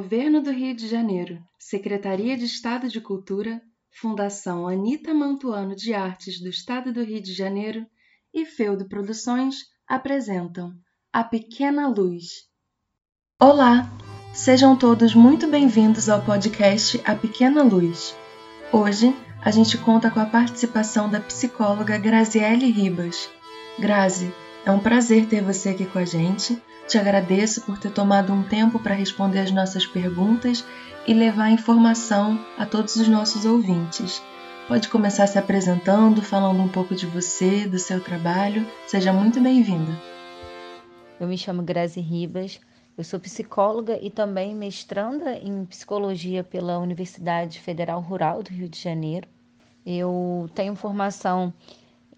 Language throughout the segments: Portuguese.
Governo do Rio de Janeiro, Secretaria de Estado de Cultura, Fundação Anita Mantuano de Artes do Estado do Rio de Janeiro e Feudo Produções apresentam A Pequena Luz. Olá, sejam todos muito bem-vindos ao podcast A Pequena Luz. Hoje a gente conta com a participação da psicóloga Graziele Ribas. Grazi, é um prazer ter você aqui com a gente te agradeço por ter tomado um tempo para responder as nossas perguntas e levar informação a todos os nossos ouvintes. Pode começar se apresentando, falando um pouco de você, do seu trabalho. Seja muito bem-vinda. Eu me chamo Grazi Ribas, eu sou psicóloga e também mestranda em psicologia pela Universidade Federal Rural do Rio de Janeiro. Eu tenho formação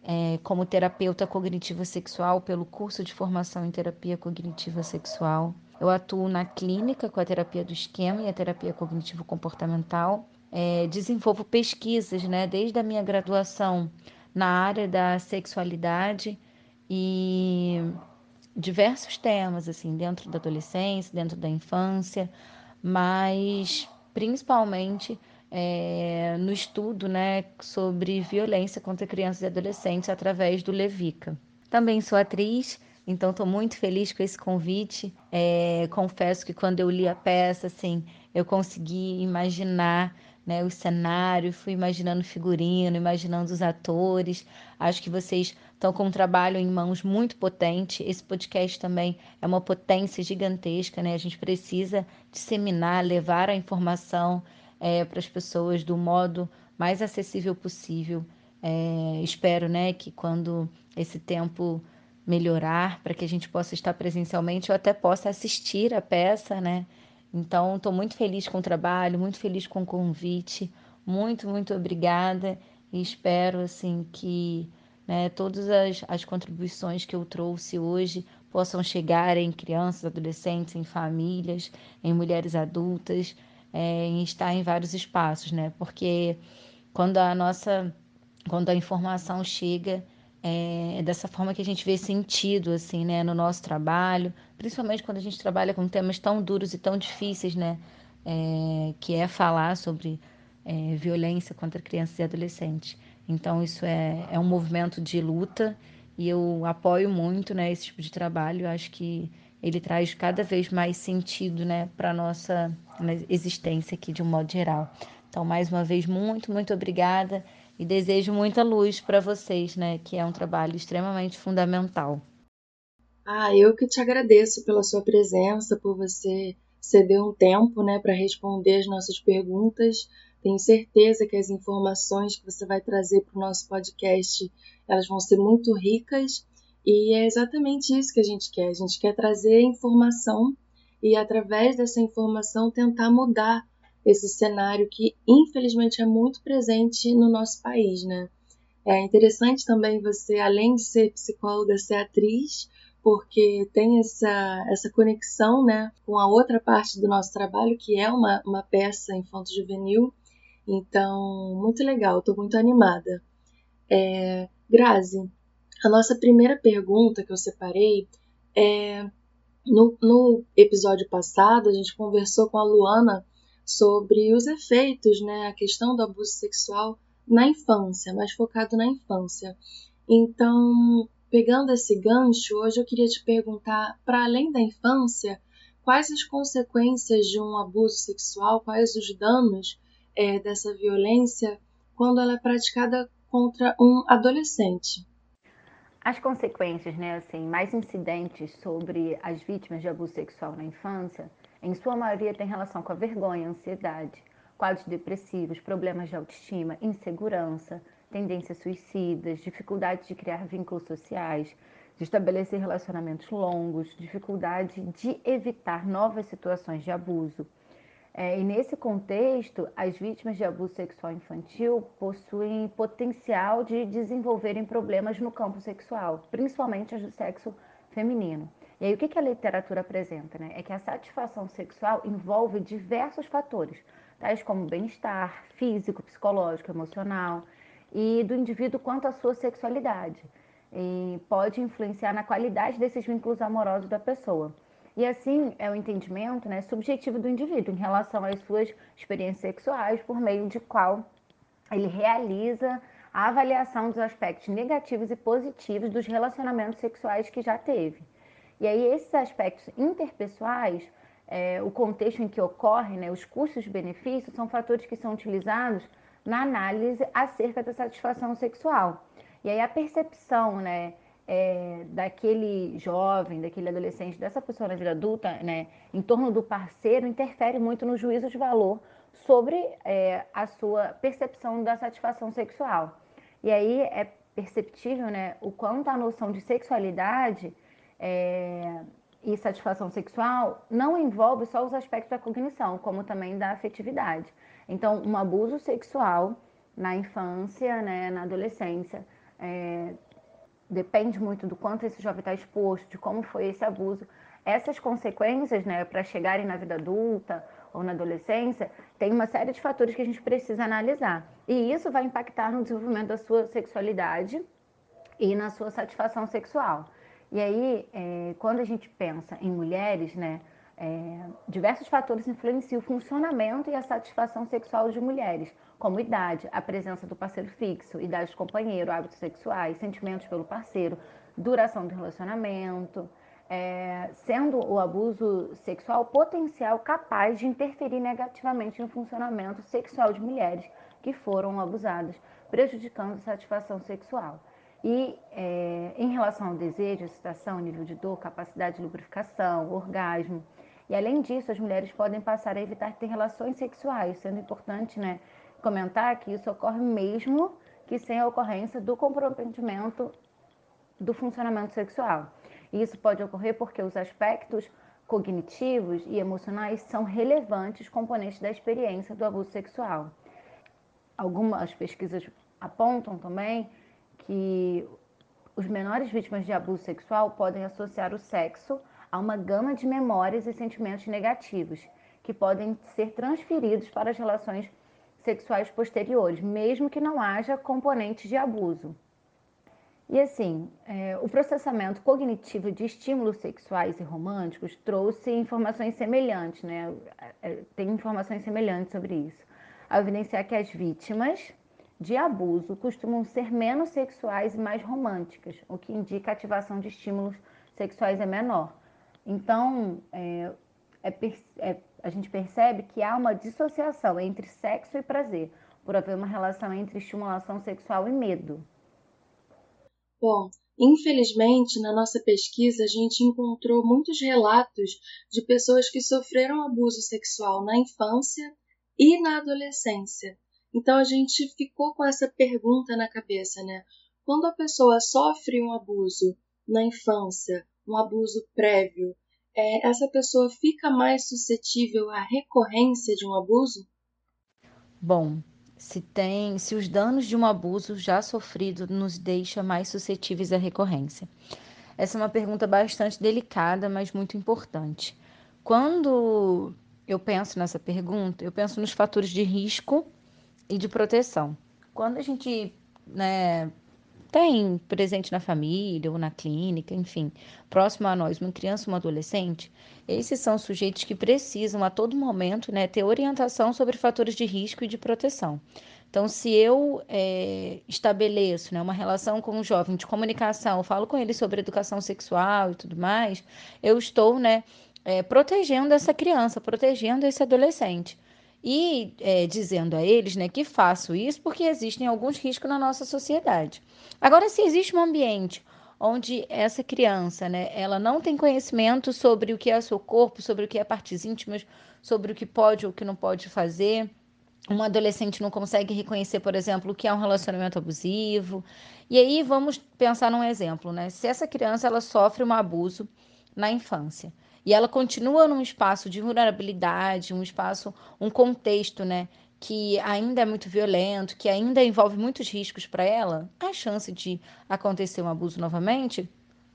é, como terapeuta cognitiva sexual pelo curso de formação em terapia cognitiva sexual. Eu atuo na clínica com a terapia do esquema e a terapia cognitivo-comportamental. É, desenvolvo pesquisas, né, desde a minha graduação na área da sexualidade e diversos temas, assim, dentro da adolescência, dentro da infância, mas principalmente é, no estudo né, sobre violência contra crianças e adolescentes através do Levica. Também sou atriz, então estou muito feliz com esse convite. É, confesso que quando eu li a peça, assim, eu consegui imaginar né, o cenário, fui imaginando figurino, imaginando os atores. Acho que vocês estão com um trabalho em mãos muito potente. Esse podcast também é uma potência gigantesca, né? A gente precisa disseminar, levar a informação é, para as pessoas do modo mais acessível possível. É, espero né, que quando esse tempo melhorar, para que a gente possa estar presencialmente, eu até possa assistir a peça, né? Então, estou muito feliz com o trabalho, muito feliz com o convite, muito, muito obrigada e espero, assim, que né, todas as, as contribuições que eu trouxe hoje possam chegar em crianças, adolescentes, em famílias, em mulheres adultas, é, em estar em vários espaços, né? Porque quando a nossa, quando a informação chega, é, é dessa forma que a gente vê sentido, assim, né? No nosso trabalho, principalmente quando a gente trabalha com temas tão duros e tão difíceis, né? É, que é falar sobre é, violência contra crianças e adolescentes. Então, isso é, é um movimento de luta e eu apoio muito né, esse tipo de trabalho. Eu acho que ele traz cada vez mais sentido né, para a nossa existência aqui de um modo geral. Então, mais uma vez, muito, muito obrigada e desejo muita luz para vocês, né, que é um trabalho extremamente fundamental. Ah, eu que te agradeço pela sua presença, por você ceder um tempo né, para responder as nossas perguntas. Tenho certeza que as informações que você vai trazer para o nosso podcast elas vão ser muito ricas e é exatamente isso que a gente quer. A gente quer trazer informação e, através dessa informação, tentar mudar esse cenário que, infelizmente, é muito presente no nosso país, né? É interessante também você, além de ser psicóloga, ser atriz, porque tem essa, essa conexão né, com a outra parte do nosso trabalho, que é uma, uma peça infanto-juvenil. Então, muito legal, estou muito animada. É, Grazi, a nossa primeira pergunta que eu separei é. No, no episódio passado, a gente conversou com a Luana sobre os efeitos, né, a questão do abuso sexual na infância, mais focado na infância. Então, pegando esse gancho, hoje eu queria te perguntar, para além da infância, quais as consequências de um abuso sexual, quais os danos é, dessa violência quando ela é praticada contra um adolescente? As consequências, né, assim, mais incidentes sobre as vítimas de abuso sexual na infância, em sua maioria tem relação com a vergonha, ansiedade, quadros depressivos, problemas de autoestima, insegurança, tendências suicidas, dificuldade de criar vínculos sociais, de estabelecer relacionamentos longos, dificuldade de evitar novas situações de abuso é, e nesse contexto, as vítimas de abuso sexual infantil possuem potencial de desenvolverem problemas no campo sexual, principalmente as do sexo feminino. E aí, o que, que a literatura apresenta? Né? É que a satisfação sexual envolve diversos fatores, tais como bem-estar físico, psicológico, emocional, e do indivíduo quanto à sua sexualidade. E pode influenciar na qualidade desses vínculos amorosos da pessoa. E assim é o entendimento né, subjetivo do indivíduo em relação às suas experiências sexuais, por meio de qual ele realiza a avaliação dos aspectos negativos e positivos dos relacionamentos sexuais que já teve. E aí, esses aspectos interpessoais, é, o contexto em que ocorre, né, os custos e benefícios, são fatores que são utilizados na análise acerca da satisfação sexual. E aí, a percepção né, é, daquele jovem, daquele adolescente, dessa pessoa na vida adulta, né, em torno do parceiro, interfere muito no juízo de valor sobre é, a sua percepção da satisfação sexual. E aí é perceptível né, o quanto a noção de sexualidade é, e satisfação sexual não envolve só os aspectos da cognição, como também da afetividade. Então, um abuso sexual na infância, né, na adolescência, é, depende muito do quanto esse jovem está exposto, de como foi esse abuso. Essas consequências, né, para chegarem na vida adulta ou na adolescência, tem uma série de fatores que a gente precisa analisar. E isso vai impactar no desenvolvimento da sua sexualidade e na sua satisfação sexual. E aí, é, quando a gente pensa em mulheres, né, é, diversos fatores influenciam o funcionamento e a satisfação sexual de mulheres, como idade, a presença do parceiro fixo, idade do companheiro, hábitos sexuais, sentimentos pelo parceiro, duração do relacionamento, é, sendo o abuso sexual potencial capaz de interferir negativamente no funcionamento sexual de mulheres que foram abusadas, prejudicando a satisfação sexual. E é, em relação ao desejo, excitação, nível de dor, capacidade de lubrificação, orgasmo. E além disso, as mulheres podem passar a evitar ter relações sexuais, sendo importante né, comentar que isso ocorre mesmo que sem a ocorrência do comprometimento do funcionamento sexual. E isso pode ocorrer porque os aspectos cognitivos e emocionais são relevantes componentes da experiência do abuso sexual. Algumas pesquisas apontam também que os menores vítimas de abuso sexual podem associar o sexo a uma gama de memórias e sentimentos negativos que podem ser transferidos para as relações sexuais posteriores, mesmo que não haja componentes de abuso. E assim, é, o processamento cognitivo de estímulos sexuais e românticos trouxe informações semelhantes, né? É, tem informações semelhantes sobre isso, a evidenciar que as vítimas de abuso costumam ser menos sexuais e mais românticas, o que indica a ativação de estímulos sexuais é menor. Então, é, é, é, a gente percebe que há uma dissociação entre sexo e prazer, por haver uma relação entre estimulação sexual e medo. Bom, infelizmente, na nossa pesquisa, a gente encontrou muitos relatos de pessoas que sofreram abuso sexual na infância e na adolescência. Então a gente ficou com essa pergunta na cabeça, né? Quando a pessoa sofre um abuso na infância, um abuso prévio, é, essa pessoa fica mais suscetível à recorrência de um abuso? Bom, se tem, se os danos de um abuso já sofrido nos deixa mais suscetíveis à recorrência. Essa é uma pergunta bastante delicada, mas muito importante. Quando eu penso nessa pergunta, eu penso nos fatores de risco e de proteção. Quando a gente né, tem presente na família ou na clínica, enfim, próximo a nós, uma criança ou um adolescente, esses são sujeitos que precisam a todo momento né, ter orientação sobre fatores de risco e de proteção. Então, se eu é, estabeleço né, uma relação com um jovem de comunicação, falo com ele sobre educação sexual e tudo mais, eu estou né, é, protegendo essa criança, protegendo esse adolescente e é, dizendo a eles né, que faço isso porque existem alguns riscos na nossa sociedade. Agora, se existe um ambiente onde essa criança, né, ela não tem conhecimento sobre o que é seu corpo, sobre o que é partes íntimas, sobre o que pode ou o que não pode fazer, um adolescente não consegue reconhecer, por exemplo, o que é um relacionamento abusivo. E aí vamos pensar num exemplo, né? Se essa criança ela sofre um abuso na infância e ela continua num espaço de vulnerabilidade, um espaço, um contexto, né, que ainda é muito violento, que ainda envolve muitos riscos para ela, a chance de acontecer um abuso novamente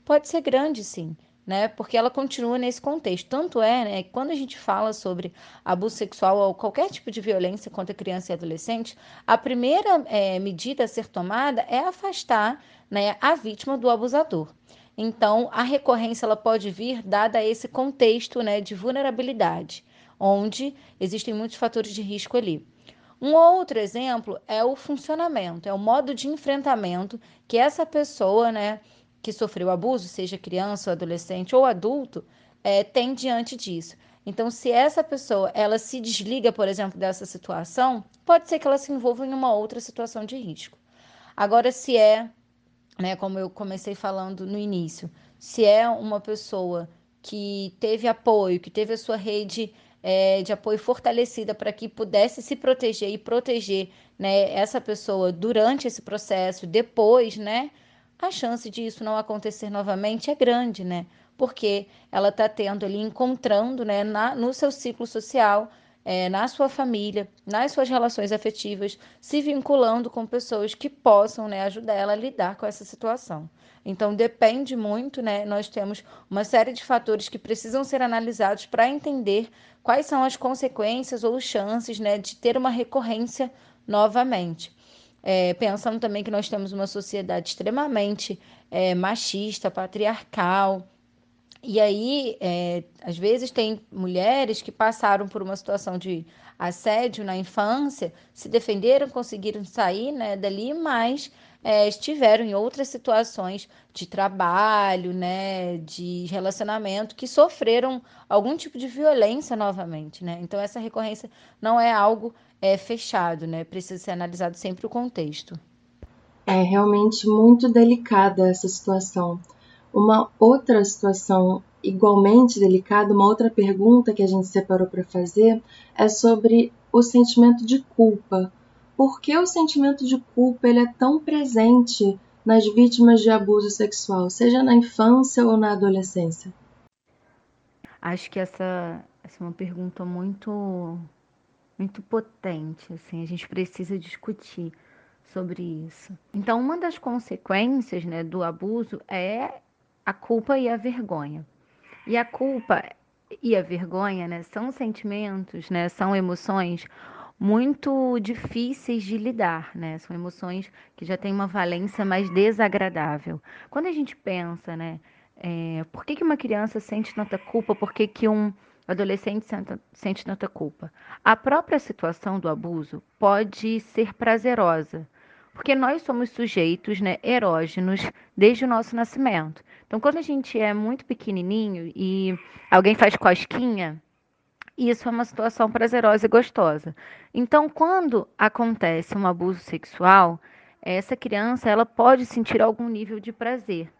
pode ser grande, sim. Né? Porque ela continua nesse contexto. Tanto é, né, que quando a gente fala sobre abuso sexual ou qualquer tipo de violência contra criança e adolescente, a primeira é, medida a ser tomada é afastar né, a vítima do abusador. Então, a recorrência ela pode vir dada esse contexto né, de vulnerabilidade, onde existem muitos fatores de risco ali. Um outro exemplo é o funcionamento, é o modo de enfrentamento que essa pessoa, né, que sofreu abuso, seja criança, adolescente ou adulto, é, tem diante disso. Então, se essa pessoa ela se desliga, por exemplo, dessa situação, pode ser que ela se envolva em uma outra situação de risco. Agora, se é né, como eu comecei falando no início, se é uma pessoa que teve apoio, que teve a sua rede é, de apoio fortalecida para que pudesse se proteger e proteger né, essa pessoa durante esse processo, depois, né, a chance disso não acontecer novamente é grande, né? Porque ela está tendo ali, encontrando né, na, no seu ciclo social é, na sua família, nas suas relações afetivas, se vinculando com pessoas que possam né, ajudar ela a lidar com essa situação. Então, depende muito, né? Nós temos uma série de fatores que precisam ser analisados para entender quais são as consequências ou chances né, de ter uma recorrência novamente. É, pensando também que nós temos uma sociedade extremamente é, machista, patriarcal, e aí, é, às vezes, tem mulheres que passaram por uma situação de assédio na infância, se defenderam, conseguiram sair né, dali, mas é, estiveram em outras situações de trabalho, né, de relacionamento, que sofreram algum tipo de violência novamente. Né? Então, essa recorrência não é algo é, fechado, né? precisa ser analisado sempre o contexto. É realmente muito delicada essa situação. Uma outra situação igualmente delicada, uma outra pergunta que a gente separou para fazer é sobre o sentimento de culpa. Por que o sentimento de culpa ele é tão presente nas vítimas de abuso sexual, seja na infância ou na adolescência? Acho que essa, essa é uma pergunta muito muito potente, assim, a gente precisa discutir sobre isso. Então, uma das consequências, né, do abuso é a culpa e a vergonha. E a culpa e a vergonha, né, são sentimentos, né, são emoções muito difíceis de lidar, né? São emoções que já têm uma valência mais desagradável. Quando a gente pensa, né, é, por que, que uma criança sente tanta culpa, por que, que um adolescente sente, tanta culpa? A própria situação do abuso pode ser prazerosa, porque nós somos sujeitos né, erógenos desde o nosso nascimento. Então, quando a gente é muito pequenininho e alguém faz cosquinha, isso é uma situação prazerosa e gostosa. Então, quando acontece um abuso sexual, essa criança ela pode sentir algum nível de prazer.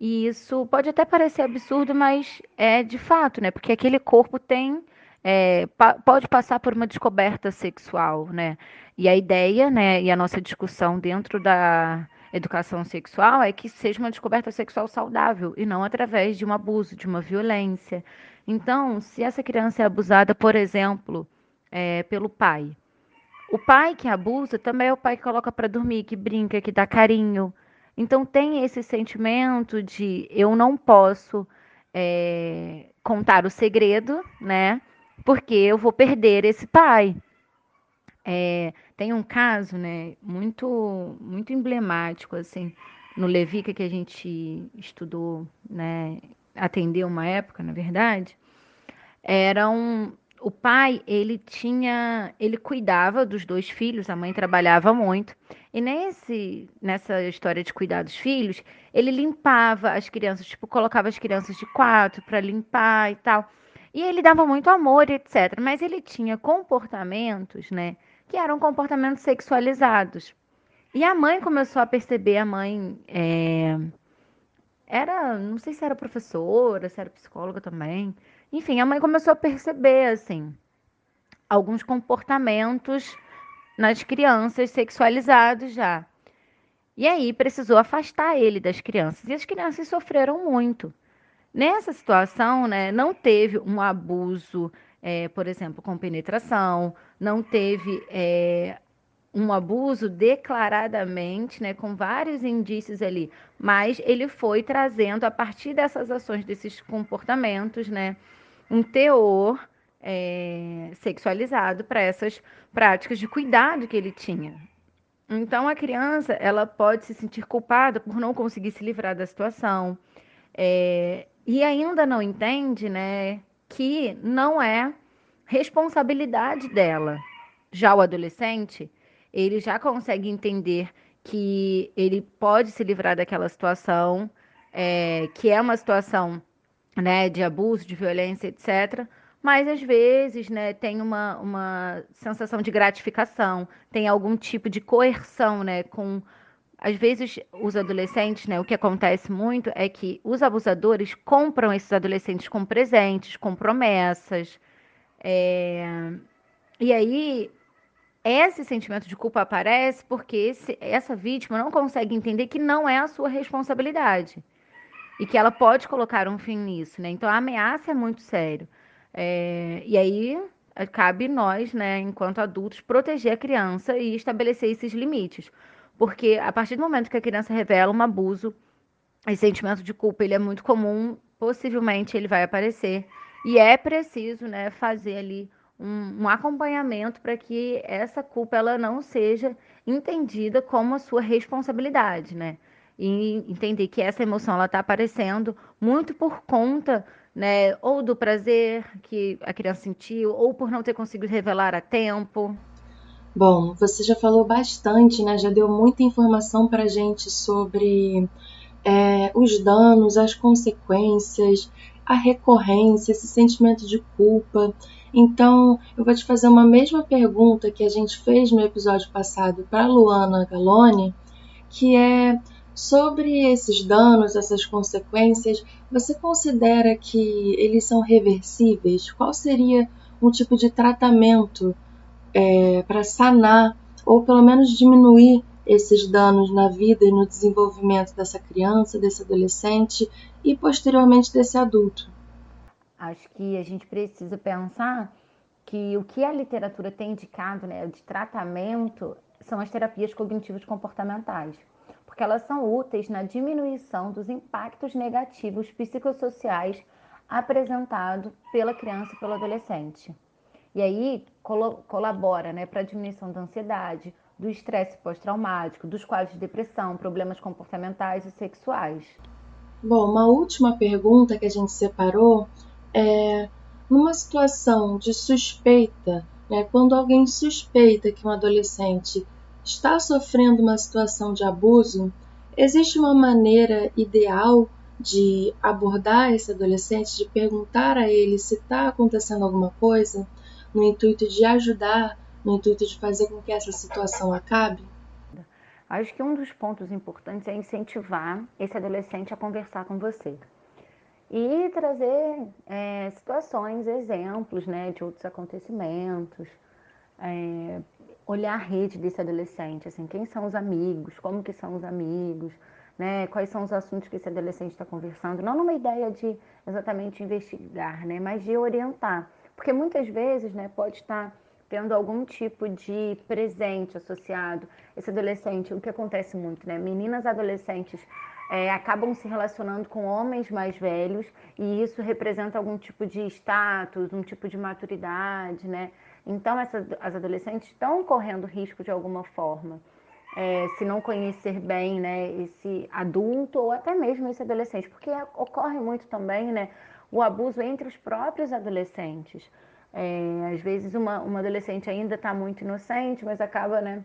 E isso pode até parecer absurdo, mas é de fato, né? Porque aquele corpo tem é, pa pode passar por uma descoberta sexual, né? E a ideia, né, e a nossa discussão dentro da educação sexual é que seja uma descoberta sexual saudável e não através de um abuso, de uma violência. Então, se essa criança é abusada, por exemplo, é, pelo pai, o pai que abusa também é o pai que coloca para dormir, que brinca, que dá carinho. Então, tem esse sentimento de eu não posso é, contar o segredo, né? Porque eu vou perder esse pai. É, tem um caso, né, muito, muito emblemático, assim, no Levica que a gente estudou, né, atendeu uma época, na verdade, era um, o pai, ele tinha, ele cuidava dos dois filhos, a mãe trabalhava muito, e nesse, nessa história de cuidar dos filhos, ele limpava as crianças, tipo, colocava as crianças de quatro para limpar e tal. E ele dava muito amor, etc. Mas ele tinha comportamentos, né, que eram comportamentos sexualizados. E a mãe começou a perceber, a mãe é, era, não sei se era professora, se era psicóloga também. Enfim, a mãe começou a perceber, assim, alguns comportamentos nas crianças sexualizados já. E aí precisou afastar ele das crianças. E as crianças sofreram muito. Nessa situação, né, não teve um abuso é, por exemplo, com penetração, não teve é, um abuso declaradamente, né, com vários indícios ali, mas ele foi trazendo a partir dessas ações, desses comportamentos, né, um teor é, sexualizado para essas práticas de cuidado que ele tinha. Então a criança ela pode se sentir culpada por não conseguir se livrar da situação. é, e ainda não entende, né, que não é responsabilidade dela. Já o adolescente, ele já consegue entender que ele pode se livrar daquela situação, é, que é uma situação né, de abuso, de violência, etc. Mas às vezes né, tem uma, uma sensação de gratificação, tem algum tipo de coerção né, com às vezes os adolescentes, né, o que acontece muito é que os abusadores compram esses adolescentes com presentes, com promessas. É... E aí esse sentimento de culpa aparece porque esse, essa vítima não consegue entender que não é a sua responsabilidade e que ela pode colocar um fim nisso, né? Então a ameaça é muito sério. É... E aí cabe nós, né, enquanto adultos, proteger a criança e estabelecer esses limites. Porque a partir do momento que a criança revela um abuso, esse sentimento de culpa ele é muito comum, possivelmente ele vai aparecer. E é preciso né, fazer ali um, um acompanhamento para que essa culpa ela não seja entendida como a sua responsabilidade, né? E entender que essa emoção ela está aparecendo muito por conta né, ou do prazer que a criança sentiu, ou por não ter conseguido revelar a tempo. Bom, você já falou bastante, né? Já deu muita informação para gente sobre é, os danos, as consequências, a recorrência, esse sentimento de culpa. Então, eu vou te fazer uma mesma pergunta que a gente fez no episódio passado para Luana Galone, que é sobre esses danos, essas consequências. Você considera que eles são reversíveis? Qual seria um tipo de tratamento é, para sanar ou pelo menos diminuir esses danos na vida e no desenvolvimento dessa criança, desse adolescente e posteriormente desse adulto. Acho que a gente precisa pensar que o que a literatura tem indicado né, de tratamento são as terapias cognitivas comportamentais, porque elas são úteis na diminuição dos impactos negativos psicossociais apresentados pela criança e pelo adolescente. E aí colabora né, para a diminuição da ansiedade, do estresse pós-traumático, dos quadros de depressão, problemas comportamentais e sexuais. Bom, uma última pergunta que a gente separou é: numa situação de suspeita, né, quando alguém suspeita que um adolescente está sofrendo uma situação de abuso, existe uma maneira ideal de abordar esse adolescente, de perguntar a ele se está acontecendo alguma coisa? No intuito de ajudar, no intuito de fazer com que essa situação acabe? Acho que um dos pontos importantes é incentivar esse adolescente a conversar com você e trazer é, situações, exemplos né, de outros acontecimentos, é, olhar a rede desse adolescente, assim, quem são os amigos, como que são os amigos, né, quais são os assuntos que esse adolescente está conversando, não numa ideia de exatamente investigar, né, mas de orientar. Porque muitas vezes né, pode estar tendo algum tipo de presente associado. Esse adolescente, o que acontece muito, né? Meninas adolescentes é, acabam se relacionando com homens mais velhos e isso representa algum tipo de status, um tipo de maturidade, né? Então, essas, as adolescentes estão correndo risco de alguma forma. É, se não conhecer bem né, esse adulto ou até mesmo esse adolescente, porque ocorre muito também né, o abuso entre os próprios adolescentes. É, às vezes uma, uma adolescente ainda está muito inocente, mas acaba né,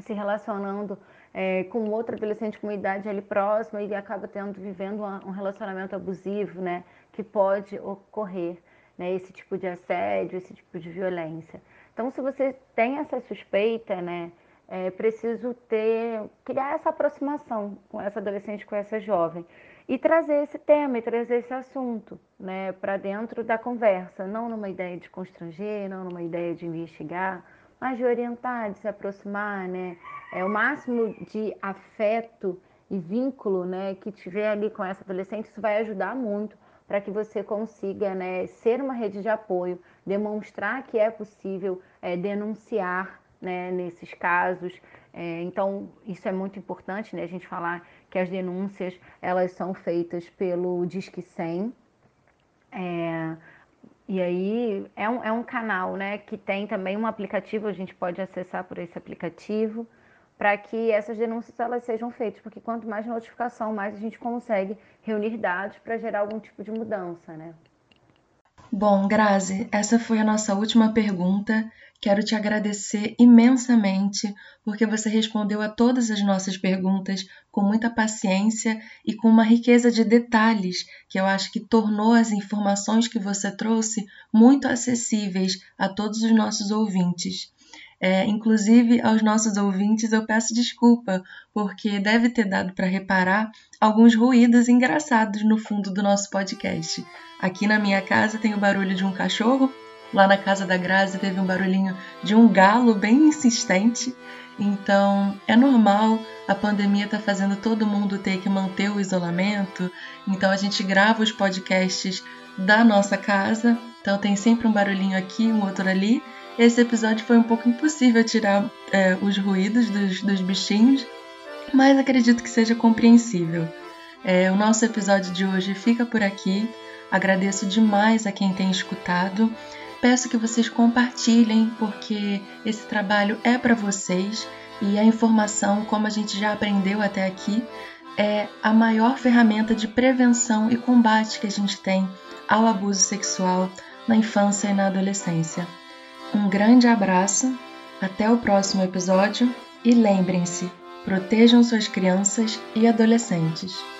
se relacionando é, com outro adolescente com uma idade ali próxima e acaba tendo, vivendo uma, um relacionamento abusivo, né, que pode ocorrer, né, esse tipo de assédio, esse tipo de violência. Então, se você tem essa suspeita, né, é preciso ter, criar essa aproximação com essa adolescente, com essa jovem e trazer esse tema e trazer esse assunto né, para dentro da conversa, não numa ideia de constranger, não numa ideia de investigar, mas de orientar, de se aproximar, né? É o máximo de afeto e vínculo, né, que tiver ali com essa adolescente, isso vai ajudar muito para que você consiga, né, ser uma rede de apoio, demonstrar que é possível é, denunciar, né, nesses casos. É, então, isso é muito importante, né, a gente falar que as denúncias elas são feitas pelo Disque 100. É, e aí é um, é um canal né, que tem também um aplicativo, a gente pode acessar por esse aplicativo para que essas denúncias elas sejam feitas, porque quanto mais notificação, mais a gente consegue reunir dados para gerar algum tipo de mudança, né? Bom, Grazi, essa foi a nossa última pergunta. Quero te agradecer imensamente porque você respondeu a todas as nossas perguntas com muita paciência e com uma riqueza de detalhes que eu acho que tornou as informações que você trouxe muito acessíveis a todos os nossos ouvintes. É, inclusive, aos nossos ouvintes, eu peço desculpa, porque deve ter dado para reparar alguns ruídos engraçados no fundo do nosso podcast. Aqui na minha casa tem o barulho de um cachorro, lá na casa da Grazi teve um barulhinho de um galo bem insistente. Então, é normal, a pandemia está fazendo todo mundo ter que manter o isolamento. Então, a gente grava os podcasts da nossa casa. Então, tem sempre um barulhinho aqui, um outro ali. Esse episódio foi um pouco impossível tirar é, os ruídos dos, dos, bichinhos, mas acredito que seja compreensível. É, o nosso episódio de hoje fica por aqui. Agradeço demais a quem tem escutado. Peço que vocês compartilhem, porque esse trabalho é para vocês e a informação, como a gente já aprendeu até aqui, é a maior ferramenta de prevenção e combate que a gente tem ao abuso sexual na infância e na adolescência. Um grande abraço, até o próximo episódio e lembrem-se: protejam suas crianças e adolescentes.